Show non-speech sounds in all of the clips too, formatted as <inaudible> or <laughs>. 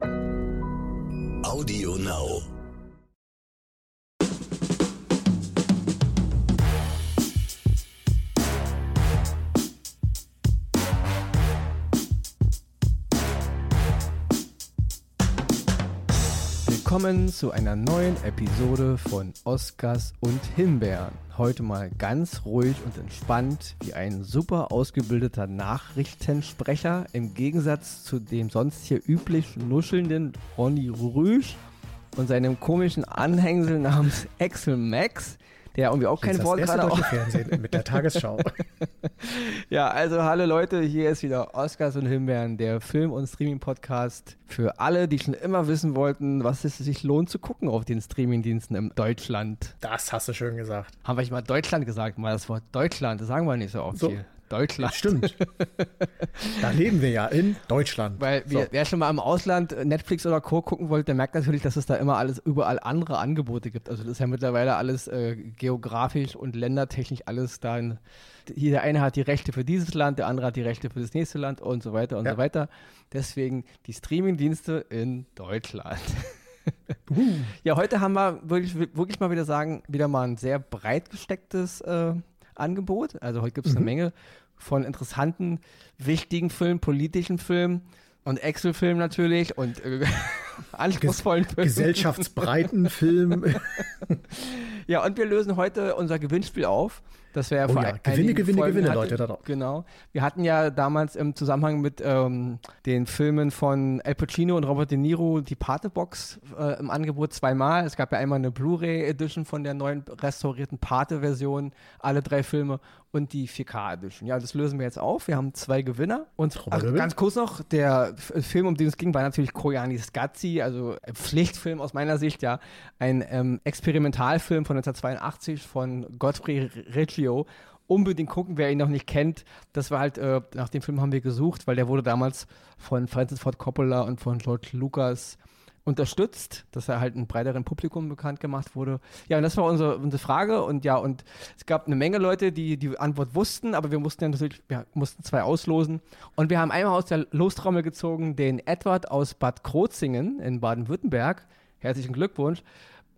Audio Now. Willkommen zu einer neuen Episode von Oscars und Himbeeren. Heute mal ganz ruhig und entspannt, wie ein super ausgebildeter Nachrichtensprecher im Gegensatz zu dem sonst hier üblich nuschelnden Ronny Rüsch und seinem komischen Anhängsel namens Axel Max, der irgendwie auch kein Jetzt Wort gerade auf. Fernsehen mit der Tagesschau. <laughs> Ja, also hallo Leute, hier ist wieder Oscars und Himbeeren, der Film- und Streaming-Podcast für alle, die schon immer wissen wollten, was es sich lohnt zu gucken auf den Streamingdiensten in Deutschland. Das hast du schön gesagt. Haben wir nicht mal Deutschland gesagt, mal das Wort Deutschland, das sagen wir nicht so oft So. hier. Deutschland. Stimmt. <laughs> da leben wir ja in Deutschland. Weil so. wir, wer schon mal im Ausland Netflix oder Co. gucken wollte, der merkt natürlich, dass es da immer alles überall andere Angebote gibt. Also das ist ja mittlerweile alles äh, geografisch und ländertechnisch alles da. Hier der eine hat die Rechte für dieses Land, der andere hat die Rechte für das nächste Land und so weiter und Ja. so weiter. Deswegen die Streamingdienste in Deutschland. <laughs> Ja, heute haben wir wirklich, wirklich mal wieder sagen, wieder mal ein sehr breit gestecktes äh, Angebot. Also heute gibt es eine Menge von interessanten, wichtigen Filmen, politischen Filmen und Excel-Filmen natürlich und äh, <laughs> anspruchsvollen Filmen. Gesellschaftsbreiten Film. <laughs> Ja, und wir lösen heute unser Gewinnspiel auf. Das wäre ja Oh vor ja, Gewinne, Gewinne, Folgen Gewinne, hatte. Leute, da. Genau. Wir hatten ja damals im Zusammenhang mit ähm, den Filmen von Al Pacino und Robert De Niro die Pate-Box äh, im Angebot zweimal. Es gab ja einmal eine Blu-ray-Edition von der neuen restaurierten Pate-Version, alle drei Filme und die 4K-Edition. Ja, das lösen wir jetzt auf. Wir haben zwei Gewinner. Und ach, Trommelwirbel. ganz kurz noch, der Film, um den es ging, war natürlich Koyani Scazzi, also Pflichtfilm aus meiner Sicht, ja. Ein ähm, Experimentalfilm von 1982 von Godfrey Reggio. Unbedingt gucken, wer ihn noch nicht kennt. Das war halt, äh, nach dem Film haben wir gesucht, weil der wurde damals von Francis Ford Coppola und von George Lucas unterstützt, dass er halt einem breiteren Publikum bekannt gemacht wurde. Ja, und das war unsere, unsere Frage und ja, und es gab eine Menge Leute, die die Antwort wussten, aber wir mussten ja natürlich, wir mussten zwei auslosen und wir haben einmal aus der Lostrommel gezogen den Edward aus Bad Krozingen in Baden-Württemberg. Herzlichen Glückwunsch.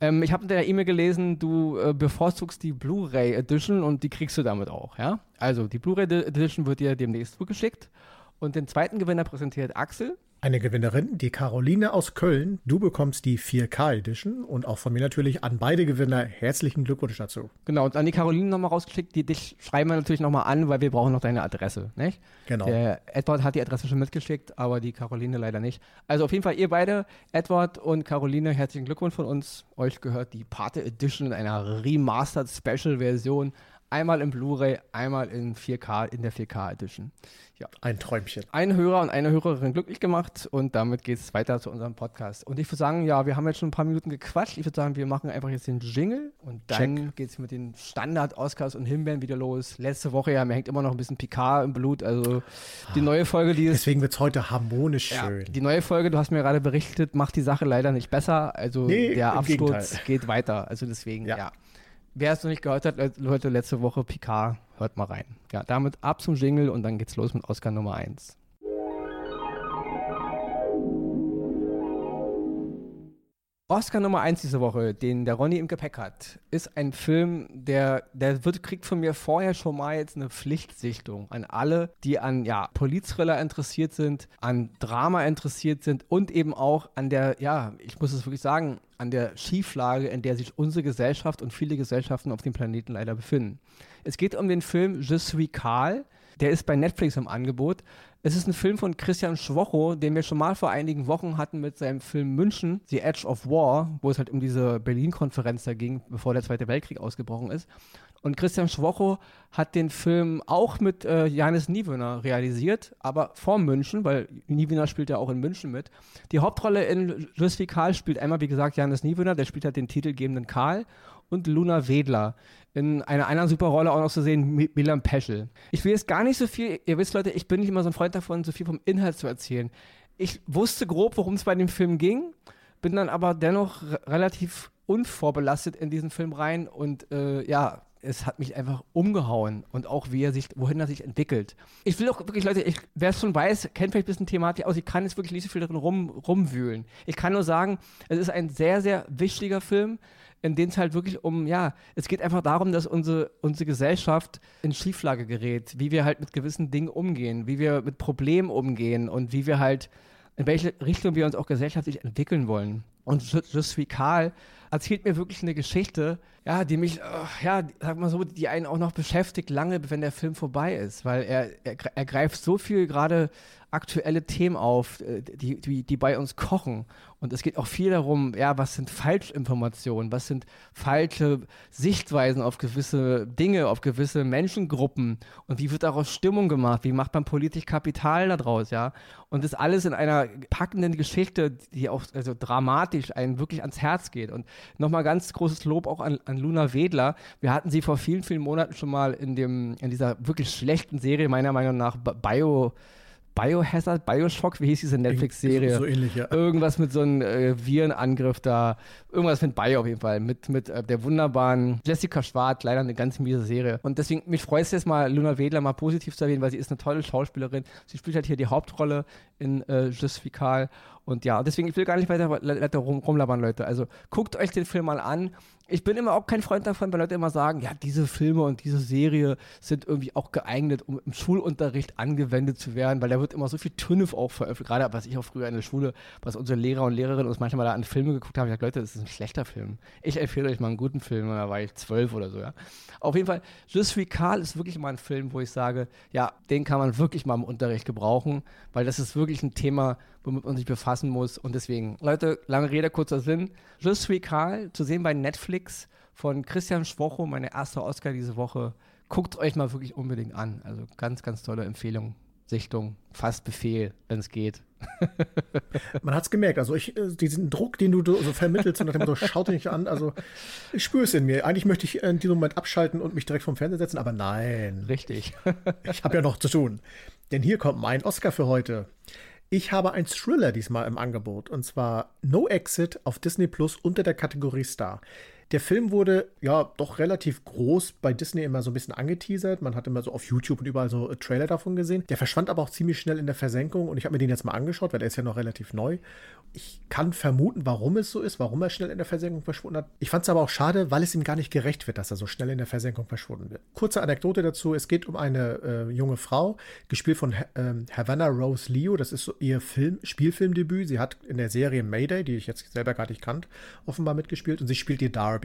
Ähm, ich habe in der E-Mail gelesen, du äh, bevorzugst die Blu-ray Edition und die kriegst du damit auch, ja? Also die Blu-ray Edition wird dir demnächst zugeschickt und den zweiten Gewinner präsentiert Axel. Eine Gewinnerin, die Caroline aus Köln. Du bekommst die 4K Edition und auch von mir natürlich an beide Gewinner herzlichen Glückwunsch dazu. Genau, und an die Caroline nochmal rausgeschickt, die dich schreiben wir natürlich nochmal an, weil wir brauchen noch deine Adresse, nicht? Genau. Der Edward hat die Adresse schon mitgeschickt, aber die Caroline leider nicht. Also auf jeden Fall ihr beide, Edward und Caroline, herzlichen Glückwunsch von uns. Euch gehört die Pate Edition in einer Remastered Special Version. Einmal in Blu-ray, einmal in 4K, in der 4K Edition. Ja. Ein Träumchen. Ein Hörer und eine Hörerin glücklich gemacht und damit geht es weiter zu unserem Podcast. Und ich würde sagen, ja, wir haben jetzt schon ein paar Minuten gequatscht. Ich würde sagen, wir machen einfach jetzt den Jingle und dann geht es mit den Standard-Oscars und Himbeeren wieder los. Letzte Woche, ja, mir hängt immer noch ein bisschen Picard im Blut. Also die neue Folge, die ist. Deswegen wird's heute harmonisch Ja, schön. die neue Folge, du hast mir gerade berichtet, macht die Sache leider nicht besser. Also Nee, der im Absturz Gegenteil. geht weiter. Also deswegen, ja. Ja. Wer es noch nicht gehört hat, Le- Leute, letzte Woche Picard, hört mal rein. Ja, damit ab zum Jingle und dann geht's los mit Oscar Nummer 1. Oscar Nummer 1 diese Woche, den der Ronny im Gepäck hat, ist ein Film, der, der wird, kriegt von mir vorher schon mal jetzt eine Pflichtsichtung an alle, die an ja, Polizthriller interessiert sind, an Drama interessiert sind und eben auch an der, ja, ich muss es wirklich sagen, an der Schieflage, in der sich unsere Gesellschaft und viele Gesellschaften auf dem Planeten leider befinden. Es geht um den Film Je suis Karl. Der ist bei Netflix im Angebot. Es ist ein Film von Christian Schwocho, den wir schon mal vor einigen Wochen hatten mit seinem Film München, The Edge of War, wo es halt um diese Berlin-Konferenz da ging, bevor der Zweite Weltkrieg ausgebrochen ist. Und Christian Schwocho hat den Film auch mit äh, Janis Niewöhner realisiert, aber vor München, weil Niewöhner spielt ja auch in München mit. Die Hauptrolle in wie Karl spielt einmal, wie gesagt, Janis Niewöhner, der spielt halt den titelgebenden Karl und Luna Wedler. In einer anderen super Rolle auch noch zu sehen, Mi- Milan Peschel. Ich will jetzt gar nicht so viel, ihr wisst Leute, ich bin nicht immer so ein Freund davon, so viel vom Inhalt zu erzählen. Ich wusste grob, worum es bei dem Film ging, bin dann aber dennoch re- relativ unvorbelastet in diesen Film rein und äh, ja, es hat mich einfach umgehauen und auch wie er sich, wohin er sich entwickelt. Ich will auch wirklich, Leute, wer es schon weiß, kennt vielleicht ein bisschen Thematik aus, ich kann jetzt wirklich nicht so viel darin rum, rumwühlen. Ich kann nur sagen, es ist ein sehr, sehr wichtiger Film, in dem es halt wirklich um, ja, es geht einfach darum, dass unsere, unsere Gesellschaft in Schieflage gerät, wie wir halt mit gewissen Dingen umgehen, wie wir mit Problemen umgehen und wie wir halt, in welche Richtung wir uns auch gesellschaftlich entwickeln wollen. Und Just wie Karl erzählt mir wirklich eine Geschichte, ja, die mich, äh, ja, sag mal so, die einen auch noch beschäftigt, lange, wenn der Film vorbei ist, weil er, er, er greift so viel gerade aktuelle Themen auf, äh, die, die, die bei uns kochen. Und es geht auch viel darum, ja, was sind Falschinformationen, was sind falsche Sichtweisen auf gewisse Dinge, auf gewisse Menschengruppen und wie wird daraus Stimmung gemacht, wie macht man politisch Kapital daraus, ja. Und das alles in einer packenden Geschichte, die auch also dramatisch einen wirklich ans Herz geht. Und nochmal ganz großes Lob auch an, an Luna Wedler. Wir hatten sie vor vielen, vielen Monaten schon mal in, dem, in dieser wirklich schlechten Serie, meiner Meinung nach, Bio. Biohazard, Bioshock, wie hieß diese Netflix-Serie? So ähnlich, ja. Irgendwas mit so einem äh, Virenangriff da. Irgendwas mit Bio auf jeden Fall. Mit, mit äh, der wunderbaren Jessica Schwarz, leider eine ganz miese Serie. Und deswegen, mich freut es jetzt mal, Luna Wedler mal positiv zu erwähnen, weil sie ist eine tolle Schauspielerin. Sie spielt halt hier die Hauptrolle in äh, Justifical. Und ja, deswegen, ich will gar nicht weiter, weiter rum, rumlabern, Leute. Also guckt euch den Film mal an ich bin immer auch kein Freund davon, weil Leute immer sagen, ja, diese Filme und diese Serie sind irgendwie auch geeignet, um im Schulunterricht angewendet zu werden, weil da wird immer so viel Tünnef auch veröffentlicht. Gerade was ich auch früher in der Schule, was unsere Lehrer und Lehrerinnen uns manchmal da an Filme geguckt haben, ich sage, Leute, das ist ein schlechter Film. Ich empfehle euch mal einen guten Film, da war ich zwölf oder so, ja. Auf jeden Fall, Just Karl ist wirklich mal ein Film, wo ich sage, ja, den kann man wirklich mal im Unterricht gebrauchen, weil das ist wirklich ein Thema, womit man sich befassen muss. Und deswegen, Leute, lange Rede, kurzer Sinn. Just wie Karl, zu sehen bei Netflix von Christian Schwocho, meine erste Oscar diese Woche. Guckt euch mal wirklich unbedingt an. Also ganz, ganz tolle Empfehlung. Sichtung, fast Befehl, wenn es geht. <laughs> Man hat es gemerkt. Also ich, äh, diesen Druck, den du so vermittelst, nach dem Motto, schaut dich nicht an. Also ich spüre es in mir. Eigentlich möchte ich in diesem Moment abschalten und mich direkt vom Fernseher setzen, aber nein. Richtig. ich habe ja noch zu tun. Denn hier kommt mein Oscar für heute. Ich habe ein Thriller diesmal im Angebot und zwar No Exit auf Disney Plus unter der Kategorie Star. Der Film wurde ja doch relativ groß bei Disney immer so ein bisschen angeteasert. Man hat immer so auf YouTube und überall so Trailer davon gesehen. Der verschwand aber auch ziemlich schnell in der Versenkung und ich habe mir den jetzt mal angeschaut, weil er ist ja noch relativ neu. Ich kann vermuten, warum es so ist, warum er schnell in der Versenkung verschwunden hat. Ich fand es aber auch schade, weil es ihm gar nicht gerecht wird, dass er so schnell in der Versenkung verschwunden wird. Kurze Anekdote dazu: Es geht um eine äh, junge Frau, gespielt von äh, Havana Rose Leo. Das ist so ihr Film, Spielfilmdebüt. Sie hat in der Serie Mayday, die ich jetzt selber gar nicht kannt, offenbar mitgespielt und sie spielt die Darby.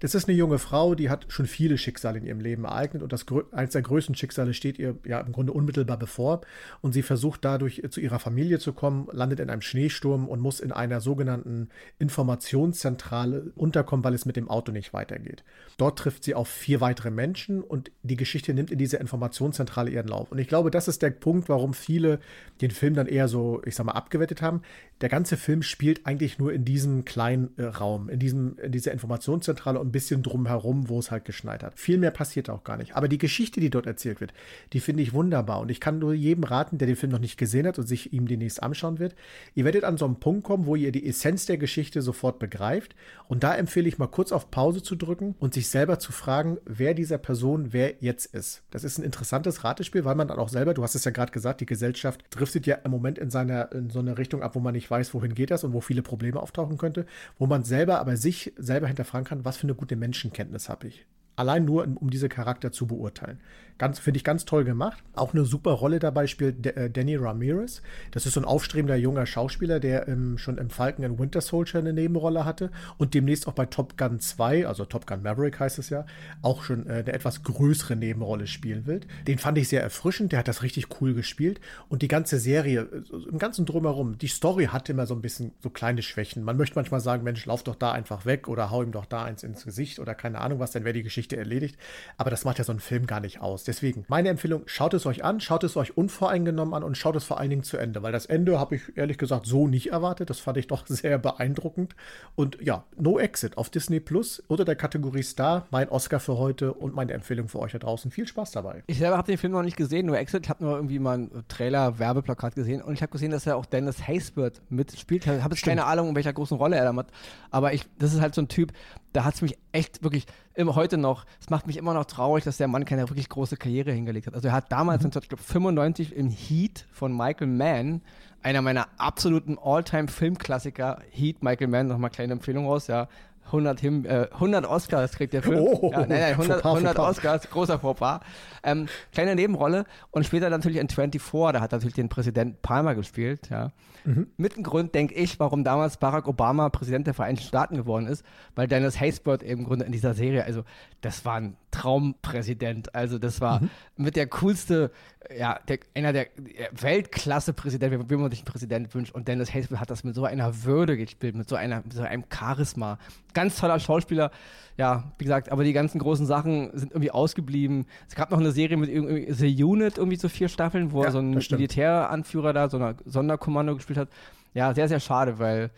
Das ist eine junge Frau, die hat schon viele Schicksale in ihrem Leben ereignet und das eines der größten Schicksale steht ihr ja im Grunde unmittelbar bevor und sie versucht dadurch zu ihrer Familie zu kommen, landet in einem Schneesturm und und muss in einer sogenannten Informationszentrale unterkommen, weil es mit dem Auto nicht weitergeht. Dort trifft sie auf vier weitere Menschen und die Geschichte nimmt in dieser Informationszentrale ihren Lauf. Und ich glaube, das ist der Punkt, warum viele den Film dann eher so, ich sag mal, abgewettet haben. Der ganze Film spielt eigentlich nur in diesem kleinen äh, Raum, in, diesem, in dieser Informationszentrale und ein bisschen drumherum, wo es halt geschneit hat. Viel mehr passiert auch gar nicht. Aber die Geschichte, die dort erzählt wird, die finde ich wunderbar. Und ich kann nur jedem raten, der den Film noch nicht gesehen hat und sich ihm demnächst anschauen wird. Ihr werdet an so einem Punkt kommen, wo ihr die Essenz der Geschichte sofort begreift. Und da empfehle ich mal kurz auf Pause zu drücken und sich selber zu fragen, wer dieser Person wer jetzt ist. Das ist ein interessantes Ratespiel, weil man dann auch selber, du hast es ja gerade gesagt, die Gesellschaft driftet ja im Moment in, seiner, in so eine Richtung ab, wo man nicht weiß, wohin geht das und wo viele Probleme auftauchen könnte, wo man selber aber sich selber hinterfragen kann, was für eine gute Menschenkenntnis habe ich. Allein nur, um diese Charakter zu beurteilen. Ganz, finde ich ganz toll gemacht. Auch eine super Rolle dabei spielt äh, Danny Ramirez. Das ist so ein aufstrebender junger Schauspieler, der ähm, schon im Falcon and Winter Soldier eine Nebenrolle hatte und demnächst auch bei Top Gun 2, also Top Gun Maverick heißt es ja, auch schon äh, eine etwas größere Nebenrolle spielen will. Den fand ich sehr erfrischend, der hat das richtig cool gespielt und die ganze Serie, im ganzen Drumherum, die Story hat immer so ein bisschen so kleine Schwächen. Man möchte manchmal sagen, Mensch, lauf doch da einfach weg oder hau ihm doch da eins ins Gesicht oder keine Ahnung was, dann wäre die Geschichte erledigt. Aber das macht ja so ein Film gar nicht aus. Deswegen, meine Empfehlung, schaut es euch an, schaut es euch unvoreingenommen an und schaut es vor allen Dingen zu Ende, weil das Ende habe ich ehrlich gesagt so nicht erwartet. Das fand ich doch <laughs> sehr beeindruckend. Und ja, No Exit auf Disney Plus unter der Kategorie Star, mein Oscar für heute und meine Empfehlung für euch da draußen. Viel Spaß dabei. Ich selber habe den Film noch nicht gesehen, No Exit. Ich habe nur irgendwie mal ein Trailer, Werbeplakat gesehen und ich habe gesehen, dass er auch Dennis Haysbert mitspielt. Ich habe jetzt keine Ahnung, in welcher großen Rolle er da hat. Aber ich, das ist halt so ein Typ, da hat es mich echt wirklich immer heute noch, es macht mich immer noch traurig, dass der Mann keine wirklich große Karriere hingelegt hat. Also er hat damals, mhm. 1995 im Heat von Michael Mann, einer meiner absoluten All-Time-Filmklassiker, Heat, Michael Mann, nochmal kleine Empfehlung raus, ja, 100, Him äh, 100 Oscars kriegt der Film. Oh, ja, nein, nein, 100, 100 Oscars, großer Fauxpas. Ähm, kleine Nebenrolle und später natürlich in 24, da hat natürlich den Präsident Palmer gespielt, ja. Mhm. Mit dem Grund, denke ich, warum damals Barack Obama Präsident der Vereinigten Staaten geworden ist, weil Dennis Haysbert eben im Grunde in dieser Serie, also das war ein Traumpräsident, also das war mhm. mit der coolste, ja, der, einer der Weltklasse-Präsident, wie man sich einen Präsident wünscht und Dennis Haysbert hat das mit so einer Würde gespielt, mit so, einer, mit so einem Charisma. Ganz toller Schauspieler, ja, wie gesagt, aber die ganzen großen Sachen sind irgendwie ausgeblieben. Es gab noch eine Serie mit irgendwie The Unit, irgendwie so vier Staffeln, wo ja, er so ein Militäranführer da, so ein Sonderkommando gespielt hat. Ja, sehr, sehr schade, weil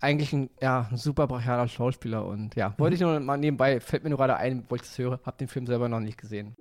eigentlich ein, ja, ein super brachialer Schauspieler und ja, wollte ich nur mal nebenbei, fällt mir nur gerade ein, wo ich das höre, habe den Film selber noch nicht gesehen.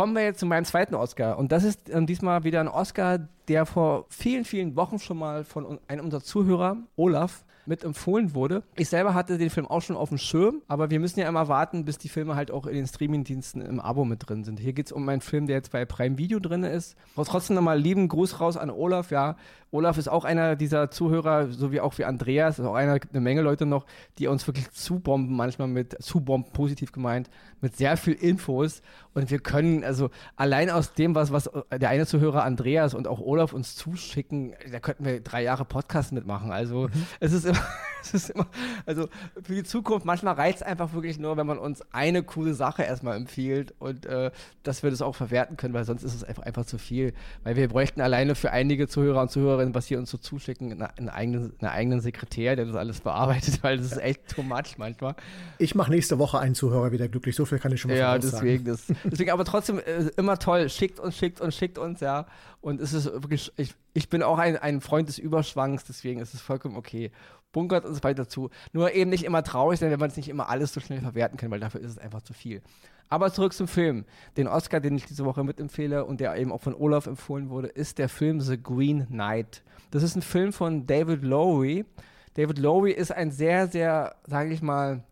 Kommen wir jetzt zu meinem zweiten Oscar. Und das ist äh, diesmal wieder ein Oscar, der vor vielen, vielen Wochen schon mal von einem unserer Zuhörer, Olaf, mit empfohlen wurde. Ich selber hatte den Film auch schon auf dem Schirm, aber wir müssen ja immer warten, bis die Filme halt auch in den Streamingdiensten im Abo mit drin sind. Hier geht es um einen Film, der jetzt bei Prime Video drin ist. Trotzdem nochmal lieben Gruß raus an Olaf, ja. Olaf ist auch einer dieser Zuhörer, so wie auch wie Andreas, ist auch einer, eine Menge Leute noch, die uns wirklich zubomben, manchmal mit, zubomben, positiv gemeint, mit sehr viel Infos. Und wir können, also allein aus dem, was, was der eine Zuhörer Andreas und auch Olaf uns zuschicken, da könnten wir drei Jahre Podcast mitmachen. Also mhm. es ist immer, <laughs> es ist immer, also für die Zukunft, manchmal reicht es einfach wirklich nur, wenn man uns eine coole Sache erstmal empfiehlt und äh, dass wir das auch verwerten können, weil sonst ist es einfach, einfach zu viel. Weil wir bräuchten alleine für einige Zuhörer und Zuhörer Zuhörerinnen, was hier uns so zuschicken, einen, eigenen, einen eigenen Sekretär, der das alles bearbeitet, <laughs> weil das ist echt too much manchmal. Ich mache nächste Woche einen Zuhörer wieder glücklich, so viel kann ich schon mal Ja, deswegen, das, deswegen aber trotzdem äh, immer toll, schickt uns, schickt uns, schickt uns, ja. Und es ist wirklich, ich, ich bin auch ein, ein Freund des Überschwangs, deswegen ist es vollkommen okay. Bunkert uns weiter zu. Nur eben nicht immer traurig wenn wir es nicht immer alles so schnell verwerten können, weil dafür ist es einfach zu viel. Aber zurück zum Film. Den Oscar, den ich diese Woche mitempfehle und der eben auch von Olaf empfohlen wurde, ist der Film The Green Knight. Das ist ein Film von David Lowery. David Lowery ist ein sehr, sehr, sage ich mal,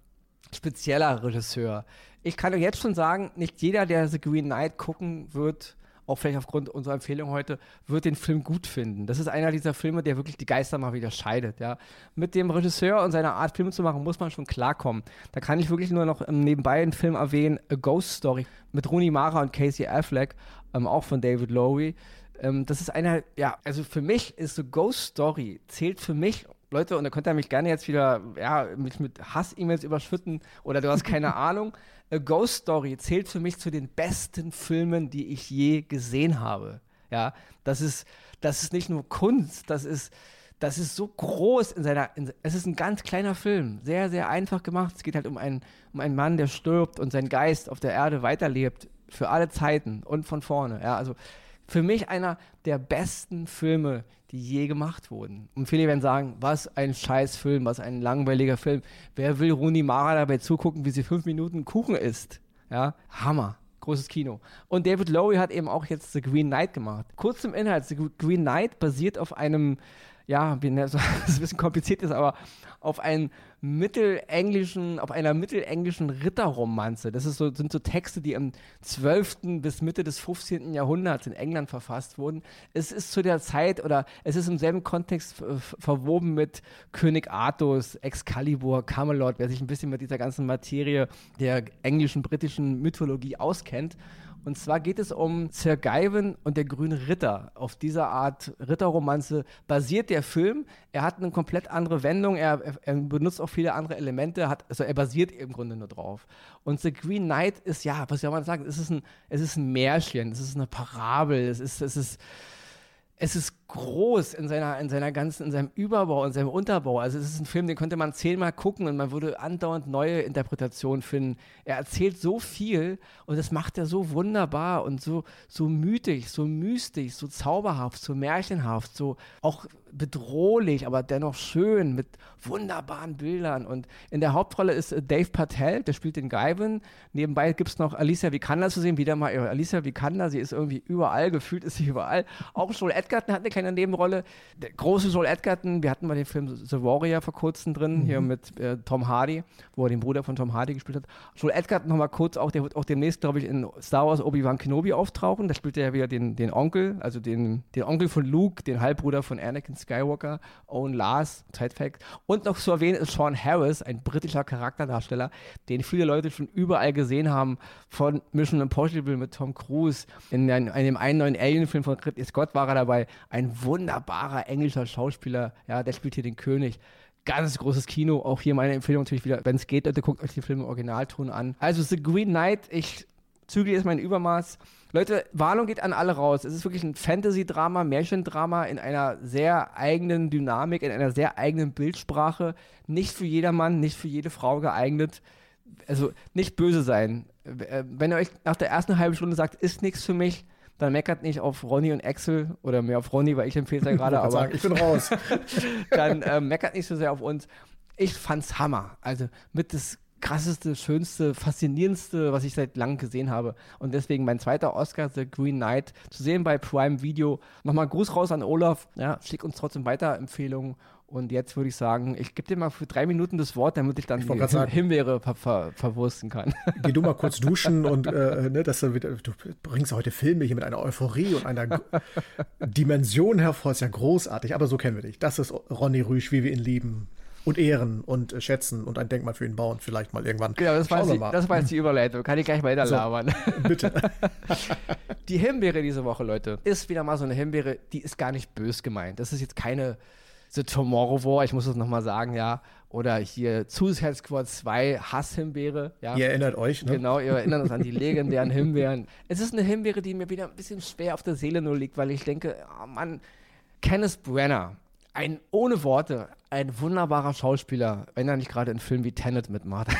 spezieller Regisseur. Ich kann euch jetzt schon sagen, nicht jeder, der The Green Knight gucken wird, auch vielleicht aufgrund unserer Empfehlung heute, wird den Film gut finden. Das ist einer dieser Filme, der wirklich die Geister mal wieder scheidet. Ja. Mit dem Regisseur und seiner Art, Filme zu machen, muss man schon klarkommen. Da kann ich wirklich nur noch ähm, nebenbei einen Film erwähnen, A Ghost Story mit Rooney Mara und Casey Affleck, ähm, auch von David Lowery. Ähm, das ist einer, ja, also für mich ist so Ghost Story, zählt für mich Leute, und da könnt ihr mich gerne jetzt wieder ja, mich mit Hass-E-Mails überschütten oder du hast keine <laughs> Ahnung. A Ghost Story zählt für mich zu den besten Filmen, die ich je gesehen habe. Ja, das ist, das ist nicht nur Kunst, das ist, das ist so groß in seiner, in, es ist ein ganz kleiner Film, sehr, sehr einfach gemacht. Es geht halt um einen, um einen Mann, der stirbt und sein Geist auf der Erde weiterlebt für alle Zeiten und von vorne. Ja, also für mich einer der besten Filme, die je gemacht wurden. Und viele werden sagen, was ein Scheißfilm, was ein langweiliger Film. Wer will Rooney Mara dabei zugucken, wie sie fünf Minuten Kuchen isst? Ja, Hammer. Großes Kino. Und David Lowery hat eben auch jetzt The Green Knight gemacht. Kurz zum Inhalt. The Green Knight basiert auf einem ja, wie, <laughs> das ist ein bisschen kompliziert ist, aber auf einen mittelenglischen, auf einer mittelenglischen Ritterromanze. Das so, sind so Texte, die im 12. bis Mitte des 15. Jahrhunderts in England verfasst wurden. Es ist zu der Zeit oder es ist im selben Kontext verwoben mit König Arthurs, Excalibur, Camelot, wer sich ein bisschen mit dieser ganzen Materie der englischen, britischen Mythologie auskennt. Und zwar geht es um Sir Gawain und der grüne Ritter. Auf dieser Art Ritterromanze basiert der Film. Er hat eine komplett andere Wendung. Er, er, er benutzt auch viele andere Elemente. Hat, also er basiert im Grunde nur drauf. Und The Green Knight ist, ja, was soll man sagen? Es ist ein, es ist ein Märchen. Es ist eine Parabel. Es ist, es ist, es ist groß in seiner, in seiner ganzen, in seinem Überbau, in seinem Unterbau. Also es ist ein Film, den könnte man zehnmal gucken und man würde andauernd neue Interpretationen finden. Er erzählt so viel und das macht er so wunderbar und so, so mythisch, so mystisch, so zauberhaft, so märchenhaft, so auch bedrohlich, aber dennoch schön mit wunderbaren Bildern. Und in der Hauptrolle ist Dave Patel, der spielt den Gaivan. Nebenbei gibt es noch Alicia Vikander zu sehen, wieder mal Alicia Vikander, sie ist irgendwie überall, <laughs> gefühlt ist sie überall. Auch etwas Edgerton hat eine kleine Nebenrolle. Der große Joel Edgerton, wir hatten mal den Film The Warrior vor kurzem drin, mhm. hier mit äh, Tom Hardy, wo er den Bruder von Tom Hardy gespielt hat. Joel Edgerton nochmal kurz auch, der wird auch demnächst, glaube ich, in Star Wars Obi-Wan Kenobi auftauchen. Da spielt er ja wieder den, den Onkel, also den, den Onkel von Luke, den Halbbruder von Anakin Skywalker, Owen Lars, Zeitfact. Und noch zu erwähnen ist Sean Harris, ein britischer Charakterdarsteller, den viele Leute schon überall gesehen haben, von Mission Impossible mit Tom Cruise, in einem, einen neuen Alien-Film von Ridley Scott war er dabei. Ein wunderbarer englischer Schauspieler, ja, der spielt hier den König ganz großes Kino. Auch hier meine Empfehlung natürlich wieder, wenn es geht, Leute, guckt euch den Film im Originalton an. Also The Green Knight, ich zügel jetzt mein Übermaß. Leute, Warnung geht an alle raus. Es ist wirklich ein Fantasy-Drama, Märchendrama in einer sehr eigenen Dynamik, in einer sehr eigenen Bildsprache. Nicht für jedermann, nicht für jede Frau geeignet. Also nicht böse sein. Äh, wenn ihr euch nach der ersten halben Stunde sagt, ist nichts für mich, dann meckert nicht auf Ronny und Axel oder mehr auf Ronny, weil ich empfehle es ja <laughs> gerade, aber sagen, ich bin raus. <laughs> dann äh, meckert nicht so sehr auf uns. Ich fand's Hammer. Also mit das krasseste, schönste, faszinierendste, was ich seit langem gesehen habe. Und deswegen mein zweiter Oscar, The Green Knight, zu sehen bei Prime Video. Nochmal Gruß raus an Olaf. Ja, schick uns trotzdem weiter Empfehlungen. Und jetzt würde ich sagen, ich gebe dir mal für drei Minuten das Wort, damit ich dann ich die sagen, Himbeere ver ver verwursten kann. <laughs> Geh du mal kurz duschen <laughs> und äh, ne, dass du, wieder, du bringst heute Filme hier mit einer Euphorie und einer Dimension hervor. Ist ja großartig, aber so kennen wir dich. Das ist Ronny Rüsch, wie wir ihn lieben und ehren und äh, schätzen und ein Denkmal für ihn bauen, vielleicht mal irgendwann. Genau, das, war, die, das war jetzt die Überleitung. Kann ich gleich weiter so, labern. <laughs> Bitte. <laughs> die Himbeere diese Woche, Leute, ist wieder mal so eine Himbeere, die ist gar nicht bös gemeint. Das ist jetzt keine The Tomorrow War, ich muss das nochmal sagen, ja. Oder hier Suicide Squad 2, Hasshimbeere. Ja. Ihr erinnert euch, ne? Genau, ihr erinnert uns an die legendären Himbeeren. <laughs> Es ist eine Himbeere, die mir wieder ein bisschen schwer auf der Seele nur liegt, weil ich denke, oh Mann, Kenneth Brenner, ein ohne Worte, ein wunderbarer Schauspieler, wenn er nicht gerade in Filmen wie Tenet mitmacht. <laughs>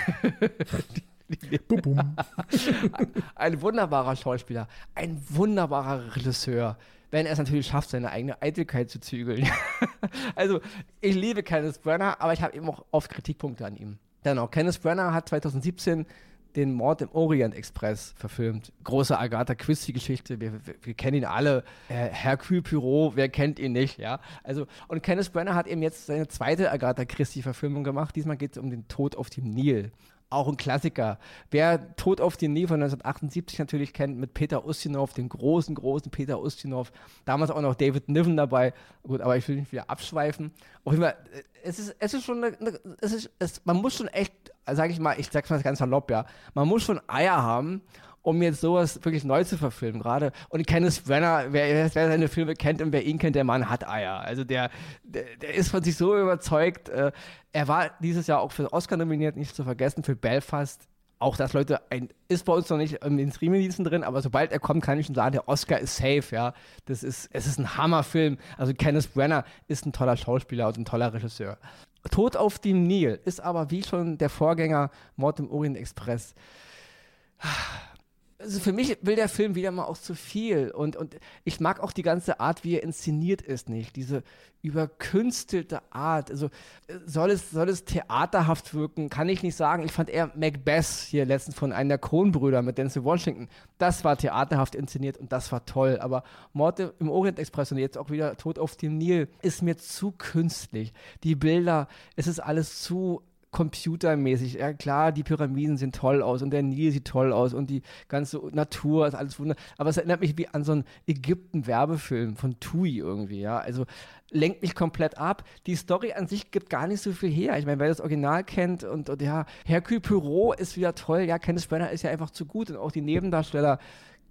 ein wunderbarer Schauspieler, ein wunderbarer Regisseur, wenn er es natürlich schafft, seine eigene Eitelkeit zu zügeln. <laughs> also, ich liebe Kenneth Brenner, aber ich habe eben auch oft Kritikpunkte an ihm. Dennoch, Kenneth Brenner hat 2017 den Mord im Orient Express verfilmt. Große Agatha Christie-Geschichte, wir, wir, wir, kennen ihn alle. Äh, Hercule Poirot, wer kennt ihn nicht, ja? Also, und Kenneth Brenner hat eben jetzt seine zweite Agatha Christie-Verfilmung gemacht. Diesmal geht es um den Tod auf dem Nil auch ein Klassiker. Wer Tod auf den Nil von 1978 natürlich kennt, mit Peter Ustinov, den großen, großen Peter Ustinov. Damals auch noch David Niven dabei. Gut, aber ich will nicht wieder abschweifen. Auf jeden Fall, es ist, es ist schon eine es ist, es, man muss schon echt, sag ich mal, ich sag's mal ganz salopp, ja, man muss schon Eier haben, um jetzt sowas wirklich neu zu verfilmen. Gerade, und Kenneth Brenner, wer, wer, seine Filme kennt und wer ihn kennt, der Mann hat Eier. Also der, der, der ist von sich so überzeugt. Äh, er war dieses Jahr auch für den Oscar nominiert, nicht zu vergessen, für Belfast. Auch das, Leute, ein, ist bei uns noch nicht in den Streamingdiensten drin, aber sobald er kommt, kann ich schon sagen, der Oscar ist safe, ja. Das ist, es ist ein Hammerfilm. Also Kenneth Brenner ist ein toller Schauspieler und ein toller Regisseur. Tod auf dem Nil ist aber wie schon der Vorgänger Mord im Orient Express also für mich will der Film wieder mal auch zu viel. Und, und ich mag auch die ganze Art, wie er inszeniert ist, nicht. Diese überkünstelte Art. Also soll es, soll es theaterhaft wirken, kann ich nicht sagen. Ich fand eher Macbeth hier letztens von einem der Coen-Brüder mit Denzel Washington. Das war theaterhaft inszeniert und das war toll. Aber Mord im Orient Express und jetzt auch wieder Tod auf dem Nil ist mir zu künstlich. Die Bilder, es ist alles zu computermäßig. Ja, klar, die Pyramiden sehen toll aus und der Nil sieht toll aus und die ganze Natur ist alles wunderbar. Aber es erinnert mich wie an so einen Ägypten-Werbefilm von TUI irgendwie, ja. Also lenkt mich komplett ab. Die Story an sich gibt gar nicht so viel her. Ich meine, wer das Original kennt und, und ja, Hercule Poirot ist wieder toll. Ja, Kenneth Brenner ist ja einfach zu gut und auch die Nebendarsteller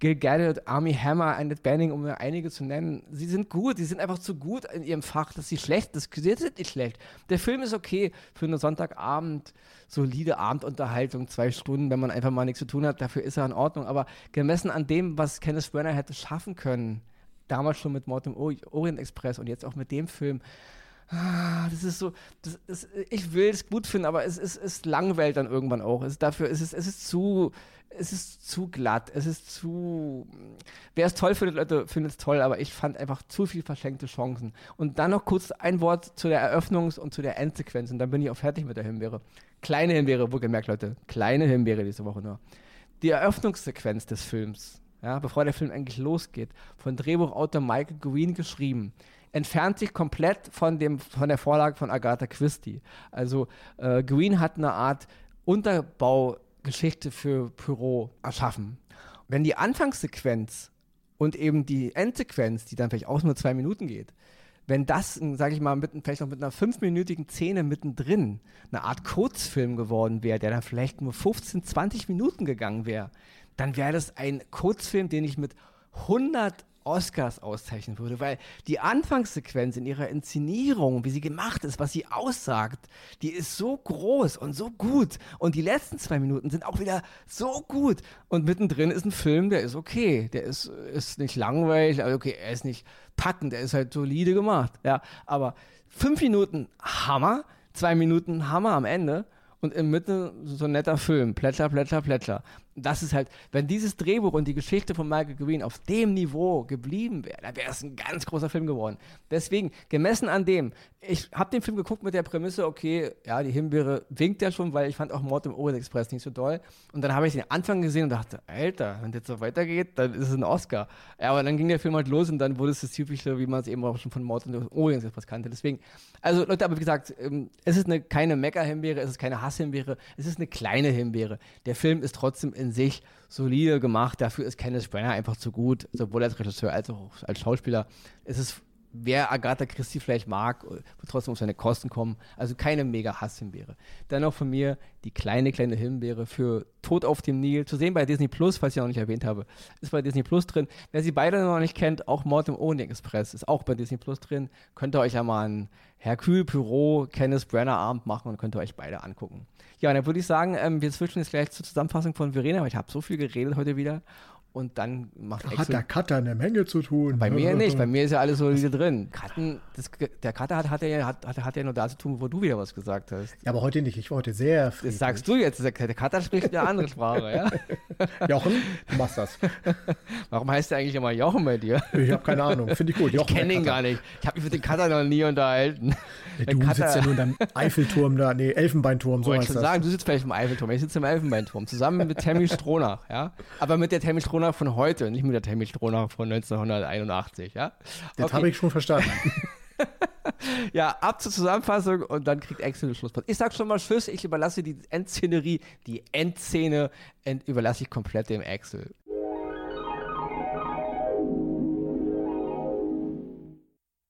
Gil Gadot, Army Hammer, Annette Banning, um nur einige zu nennen. Sie sind gut, sie sind einfach zu gut in ihrem Fach, dass sie schlecht sind. Sie sind nicht schlecht. Der Film ist okay für eine Sonntagabend, solide Abendunterhaltung, zwei Stunden, wenn man einfach mal nichts zu tun hat. Dafür ist er in Ordnung. Aber gemessen an dem, was Kenneth Brenner hätte schaffen können, damals schon mit Mord im Orient Express und jetzt auch mit dem Film, Ah, das ist so, das ist, ich will es gut finden, aber es, es, es langweilt dann irgendwann auch. Es, dafür ist es, es ist zu, es ist zu glatt, es ist zu. Wer es toll findet, Leute, findet es toll, aber ich fand einfach zu viel verschenkte Chancen. Und dann noch kurz ein Wort zu der Eröffnungs- und zu der Endsequenz und dann bin ich auch fertig mit der Himbeere. Kleine Himbeere, wohlgemerkt, Leute, kleine Himbeere diese Woche nur. Die Eröffnungssequenz des Films ja, bevor der Film eigentlich losgeht, von Drehbuchautor Michael Green geschrieben entfernt sich komplett von, dem, von der Vorlage von Agatha Christie. Also äh, Green hat eine Art Unterbaugeschichte für Pyro erschaffen. Wenn die Anfangssequenz und eben die Endsequenz, die dann vielleicht auch nur zwei Minuten geht, wenn das, sage ich mal, mit, vielleicht noch mit einer fünfminütigen Szene mittendrin eine Art Kurzfilm geworden wäre, der dann vielleicht nur 15, 20 Minuten gegangen wäre, dann wäre das ein Kurzfilm, den ich mit 100 Oscars auszeichnen würde, weil die Anfangssequenz in ihrer Inszenierung, wie sie gemacht ist, was sie aussagt, die ist so groß und so gut. Und die letzten zwei Minuten sind auch wieder so gut. Und mittendrin ist ein Film, der ist okay. Der ist, ist nicht langweilig, also okay, er ist nicht packend, er ist halt solide gemacht. Ja, aber fünf Minuten Hammer, zwei Minuten Hammer am Ende und in Mitte so ein netter Film. Plätscher, Plätscher, Plätscher das ist halt, wenn dieses Drehbuch und die Geschichte von Michael Green auf dem Niveau geblieben wäre, dann wäre es ein ganz großer Film geworden. Deswegen, gemessen an dem, ich habe den Film geguckt mit der Prämisse, okay, ja, die Himbeere winkt ja schon, weil ich fand auch Mord im Orient Express nicht so doll. Und dann habe ich den Anfang gesehen und dachte, Alter, wenn das so weitergeht, dann ist es ein Oscar. Ja, aber dann ging der Film halt los und dann wurde es das Typische, wie man es eben auch schon von Mord im Orient Express kannte. Deswegen, also Leute, aber wie gesagt, ähm, es ist eine, keine Mecker-Himbeere, es ist keine Hass-Himbeere, es ist eine kleine Himbeere. Der Film ist trotzdem in sich solide gemacht. Dafür ist Kenneth Brenner einfach zu gut, sowohl als Regisseur als auch als Schauspieler. Es ist, wer Agatha Christie vielleicht mag, wird trotzdem auf seine Kosten kommen. Also keine mega Hasshimbeere. Dann noch von mir die kleine, kleine Himbeere für Tod auf dem Nil. Zu sehen bei Disney Plus, falls ich noch nicht erwähnt habe, ist bei Disney Plus drin. Wer sie beide noch nicht kennt, auch Mord im Orient Express ist auch bei Disney Plus drin. Könnt ihr euch ja mal einen Hercule Poirot, Kenneth Brenner Abend machen und könnt ihr euch beide angucken. Ja, dann würde ich sagen, ähm, wir switchen jetzt gleich zur Zusammenfassung von Verena, weil ich habe so viel geredet heute wieder. Und dann macht da Hat der Cutter eine Menge zu tun. Bei mir nicht, bei mir ist ja alles so wieder drin. Cutten, das, der Cutter hat, hat, ja, hat, hat ja nur da zu tun, wo du wieder was gesagt hast. Ja, aber heute nicht. Ich war heute sehr friedlich. Das sagst du jetzt. Der Cutter spricht eine andere Sprache, ja? <laughs> Jochen, du machst das. <laughs> Warum heißt der eigentlich immer Jochen bei dir? Ich habe keine Ahnung. Finde ich gut. <laughs> Jochen ich kenne ihn gar nicht. Ich habe mich mit dem Cutter noch nie unterhalten. Ja, du Cutter, sitzt ja nur in deinem Eiffelturm da. Nee, Elfenbeinturm, so heißt ich das. sagen, du sitzt vielleicht im Eiffelturm. Ich sitze im Elfenbeinturm. Zusammen mit Tammy Stronach, ja? Aber mit der Tammy Stronach von heute, nicht mit der Tammy Stronach von 1981, ja? Das okay. habe ich schon verstanden. <laughs> ja, ab zur Zusammenfassung und dann kriegt Axel den Schlusspart. Ich sag schon mal Tschüss, ich überlasse die Endszenerie, die Endszene ent überlasse ich komplett dem Axel.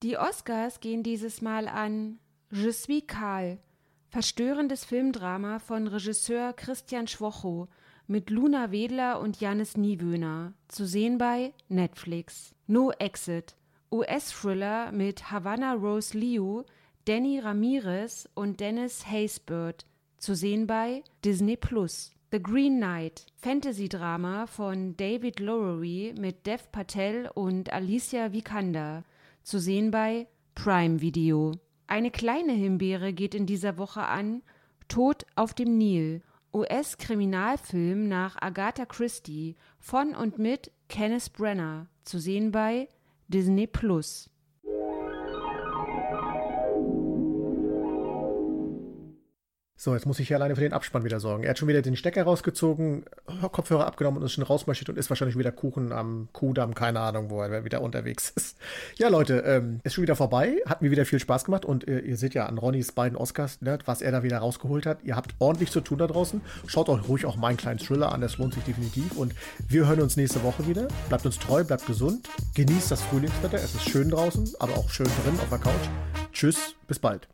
Die Oscars gehen dieses Mal an Je suis Karl, verstörendes Filmdrama von Regisseur Christian Schwocho mit Luna Wedler und Janis Niewöhner, zu sehen bei Netflix. No Exit, US-Thriller mit Havana Rose Liu, Danny Ramirez und Dennis Haysbert, zu sehen bei Disney Plus. The Green Knight, Fantasy-Drama von David Lowery mit Dev Patel und Alicia Vikander, zu sehen bei Prime Video. Eine kleine Himbeere geht in dieser Woche an Tod auf dem Nil US-Kriminalfilm nach Agatha Christie von und mit Kenneth Brenner, zu sehen bei Disney Plus. So, jetzt muss ich hier alleine für den Abspann wieder sorgen. Er hat schon wieder den Stecker rausgezogen, Kopfhörer abgenommen und ist schon rausmarschiert und ist wahrscheinlich wieder Kuchen am Kuhdamm, keine Ahnung, wo er wieder unterwegs <laughs> ist. Ja, Leute, ähm, ist schon wieder vorbei. Hat mir wieder viel Spaß gemacht und äh, ihr seht ja an Ronnys beiden Oscars, ne, was er da wieder rausgeholt hat. Ihr habt ordentlich zu tun da draußen. Schaut euch ruhig auch meinen kleinen Thriller an, das lohnt sich definitiv. Und wir hören uns nächste Woche wieder. Bleibt uns treu, bleibt gesund, genießt das Frühlingswetter. Es ist schön draußen, aber auch schön drin auf der Couch. Tschüss, bis bald.